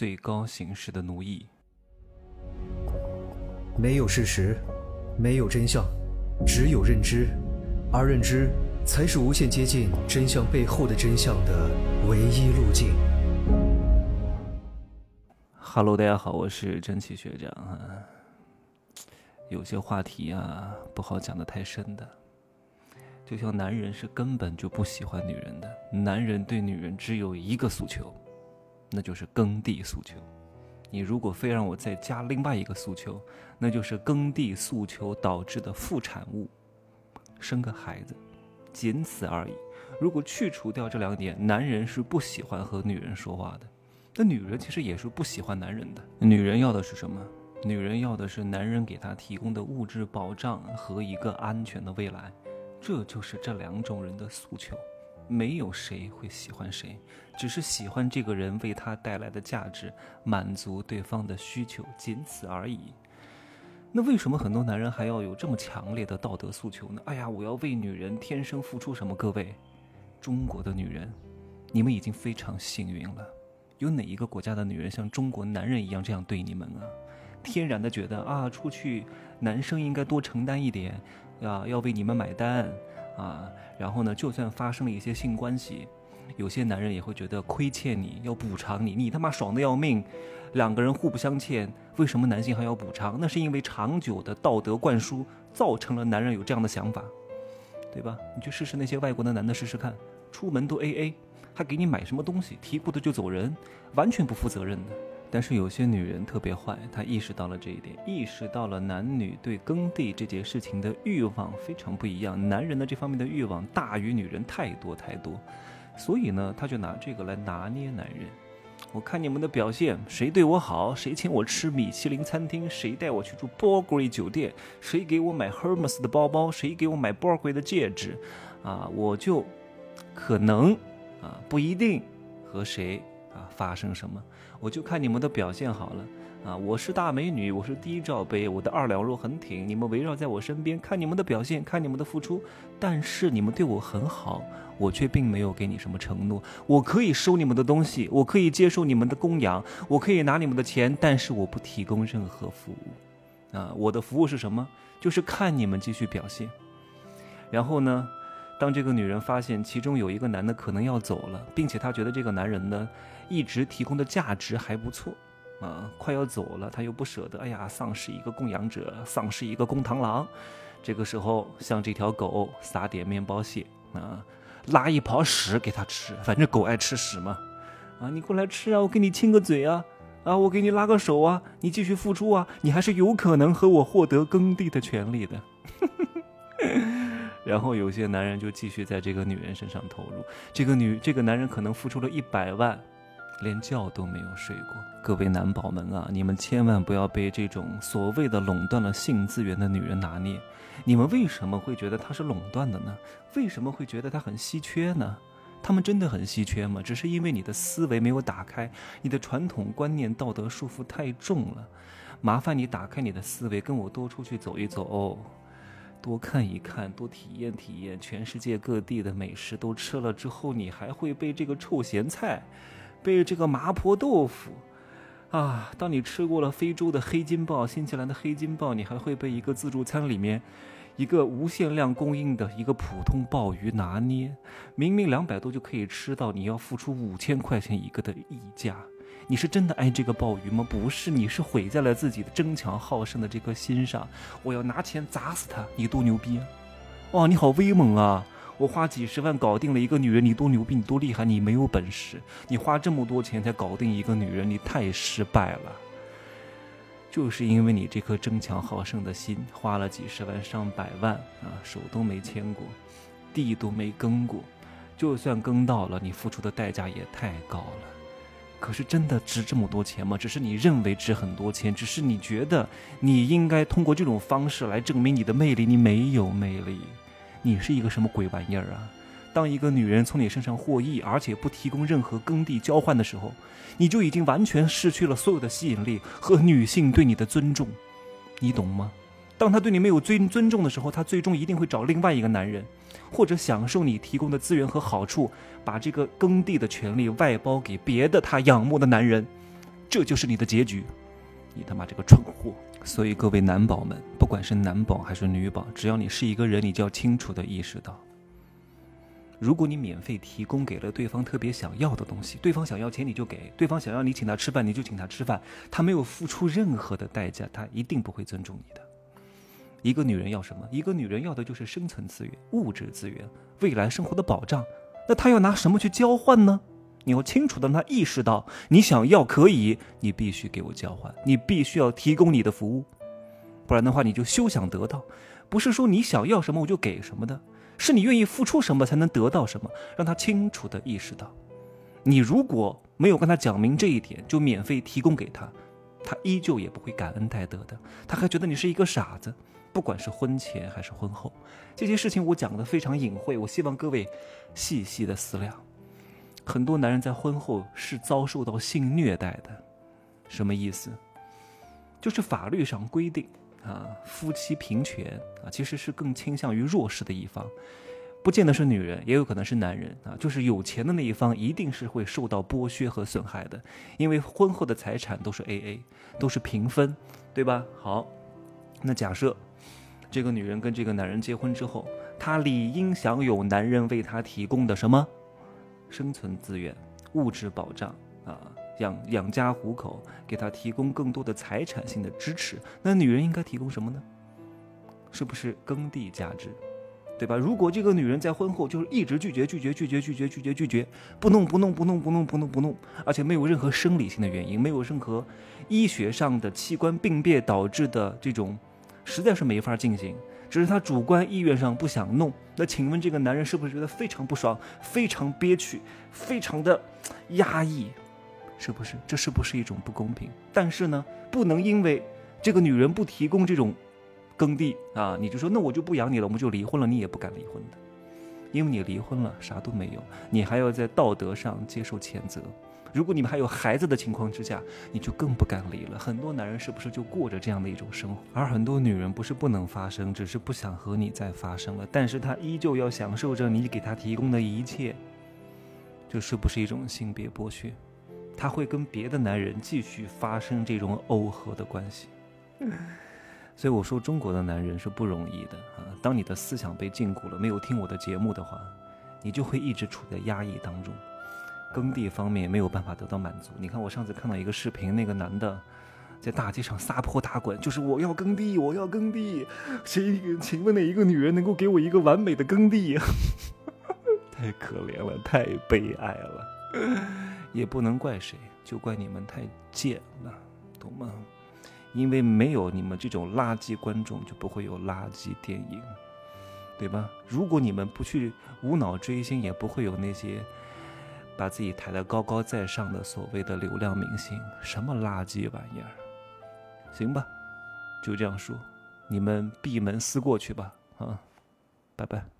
最高形式的奴役。没有事实，没有真相，只有认知，而认知才是无限接近真相背后的真相的唯一路径。Hello，大家好，我是真奇学长啊。有些话题啊，不好讲的太深的。就像男人是根本就不喜欢女人的，男人对女人只有一个诉求，那就是耕地诉求。你如果非让我再加另外一个诉求，那就是耕地诉求导致的副产物，生个孩子，仅此而已。如果去除掉这两点，男人是不喜欢和女人说话的。那女人其实也是不喜欢男人的。女人要的是什么？女人要的是男人给她提供的物质保障和一个安全的未来。这就是这两种人的诉求，没有谁会喜欢谁，只是喜欢这个人为他带来的价值，满足对方的需求，仅此而已。那为什么很多男人还要有这么强烈的道德诉求呢？哎呀，我要为女人天生付出什么？各位，中国的女人，你们已经非常幸运了。有哪一个国家的女人像中国男人一样这样对你们啊？天然的觉得啊，出去男生应该多承担一点。啊要为你们买单，啊，然后呢，就算发生了一些性关系，有些男人也会觉得亏欠你，要补偿你，你他妈爽的要命，两个人互不相欠，为什么男性还要补偿？那是因为长久的道德灌输造成了男人有这样的想法，对吧？你去试试那些外国的男的试试看，出门都 A A，还给你买什么东西，提裤子就走人，完全不负责任的。但是有些女人特别坏，她意识到了这一点，意识到了男女对耕地这件事情的欲望非常不一样，男人的这方面的欲望大于女人太多太多，所以呢，他就拿这个来拿捏男人。我看你们的表现，谁对我好，谁请我吃米其林餐厅，谁带我去住 b u r g e r y 酒店，谁给我买 Hermes 的包包，谁给我买 b u r g e r y 的戒指，啊，我就可能啊不一定和谁啊发生什么。我就看你们的表现好了啊！我是大美女，我是低罩杯，我的二两肉很挺。你们围绕在我身边，看你们的表现，看你们的付出。但是你们对我很好，我却并没有给你什么承诺。我可以收你们的东西，我可以接受你们的供养，我可以拿你们的钱，但是我不提供任何服务。啊，我的服务是什么？就是看你们继续表现。然后呢？当这个女人发现其中有一个男的可能要走了，并且她觉得这个男人呢，一直提供的价值还不错，啊，快要走了，她又不舍得，哎呀，丧失一个供养者，丧失一个公螳螂，这个时候向这条狗撒点面包屑，啊，拉一泡屎给它吃，反正狗爱吃屎嘛，啊，你过来吃啊，我给你亲个嘴啊，啊，我给你拉个手啊，你继续付出啊，你还是有可能和我获得耕地的权利的。然后有些男人就继续在这个女人身上投入，这个女这个男人可能付出了一百万，连觉都没有睡过。各位男宝们啊，你们千万不要被这种所谓的垄断了性资源的女人拿捏。你们为什么会觉得她是垄断的呢？为什么会觉得她很稀缺呢？他们真的很稀缺吗？只是因为你的思维没有打开，你的传统观念、道德束缚太重了。麻烦你打开你的思维，跟我多出去走一走哦。多看一看，多体验体验，全世界各地的美食都吃了之后，你还会被这个臭咸菜，被这个麻婆豆腐，啊！当你吃过了非洲的黑金鲍、新西兰的黑金鲍，你还会被一个自助餐里面一个无限量供应的一个普通鲍鱼拿捏。明明两百多就可以吃到，你要付出五千块钱一个的溢价。你是真的爱这个鲍鱼吗？不是，你是毁在了自己的争强好胜的这颗心上。我要拿钱砸死他！你多牛逼！哇，你好威猛啊！我花几十万搞定了一个女人，你多牛逼，你多厉害！你没有本事，你花这么多钱才搞定一个女人，你太失败了。就是因为你这颗争强好胜的心，花了几十万上百万啊，手都没牵过，地都没耕过，就算耕到了，你付出的代价也太高了。可是真的值这么多钱吗？只是你认为值很多钱，只是你觉得你应该通过这种方式来证明你的魅力。你没有魅力，你是一个什么鬼玩意儿啊？当一个女人从你身上获益，而且不提供任何耕地交换的时候，你就已经完全失去了所有的吸引力和女性对你的尊重，你懂吗？当他对你没有尊尊重的时候，他最终一定会找另外一个男人。或者享受你提供的资源和好处，把这个耕地的权利外包给别的他仰慕的男人，这就是你的结局，你他妈这个蠢货！所以各位男宝们，不管是男宝还是女宝，只要你是一个人，你就要清楚的意识到，如果你免费提供给了对方特别想要的东西，对方想要钱你就给，对方想要你请他吃饭你就请他吃饭，他没有付出任何的代价，他一定不会尊重你的。一个女人要什么？一个女人要的就是生存资源、物质资源、未来生活的保障。那她要拿什么去交换呢？你要清楚的让她意识到，你想要可以，你必须给我交换，你必须要提供你的服务，不然的话你就休想得到。不是说你想要什么我就给什么的，是你愿意付出什么才能得到什么。让她清楚的意识到，你如果没有跟她讲明这一点，就免费提供给她，她依旧也不会感恩戴德的，她还觉得你是一个傻子。不管是婚前还是婚后，这些事情我讲的非常隐晦，我希望各位细细的思量。很多男人在婚后是遭受到性虐待的，什么意思？就是法律上规定啊，夫妻平权啊，其实是更倾向于弱势的一方，不见得是女人，也有可能是男人啊，就是有钱的那一方一定是会受到剥削和损害的，因为婚后的财产都是 A A，都是平分，对吧？好，那假设。这个女人跟这个男人结婚之后，她理应享有男人为她提供的什么生存资源、物质保障啊，养养家糊口，给她提供更多的财产性的支持。那女人应该提供什么呢？是不是耕地价值，对吧？如果这个女人在婚后就是一直拒绝、拒绝、拒绝、拒绝、拒绝、拒绝，不弄、不弄、不弄、不弄、不弄、不弄，而且没有任何生理性的原因，没有任何医学上的器官病变导致的这种。实在是没法进行，只是他主观意愿上不想弄。那请问这个男人是不是觉得非常不爽、非常憋屈、非常的压抑？是不是？这是不是一种不公平？但是呢，不能因为这个女人不提供这种耕地啊，你就说那我就不养你了，我们就离婚了，你也不敢离婚的，因为你离婚了啥都没有，你还要在道德上接受谴责。如果你们还有孩子的情况之下，你就更不敢离了。很多男人是不是就过着这样的一种生活？而很多女人不是不能发生，只是不想和你再发生了。但是她依旧要享受着你给她提供的一切，这是不是一种性别剥削？她会跟别的男人继续发生这种耦合的关系。所以我说，中国的男人是不容易的啊！当你的思想被禁锢了，没有听我的节目的话，你就会一直处在压抑当中。耕地方面没有办法得到满足。你看，我上次看到一个视频，那个男的在大街上撒泼打滚，就是我要耕地，我要耕地。谁？请问哪一个女人能够给我一个完美的耕地？太可怜了，太悲哀了。也不能怪谁，就怪你们太贱了，懂吗？因为没有你们这种垃圾观众，就不会有垃圾电影，对吧？如果你们不去无脑追星，也不会有那些。把自己抬得高高在上的所谓的流量明星，什么垃圾玩意儿？行吧，就这样说，你们闭门思过去吧，啊，拜拜。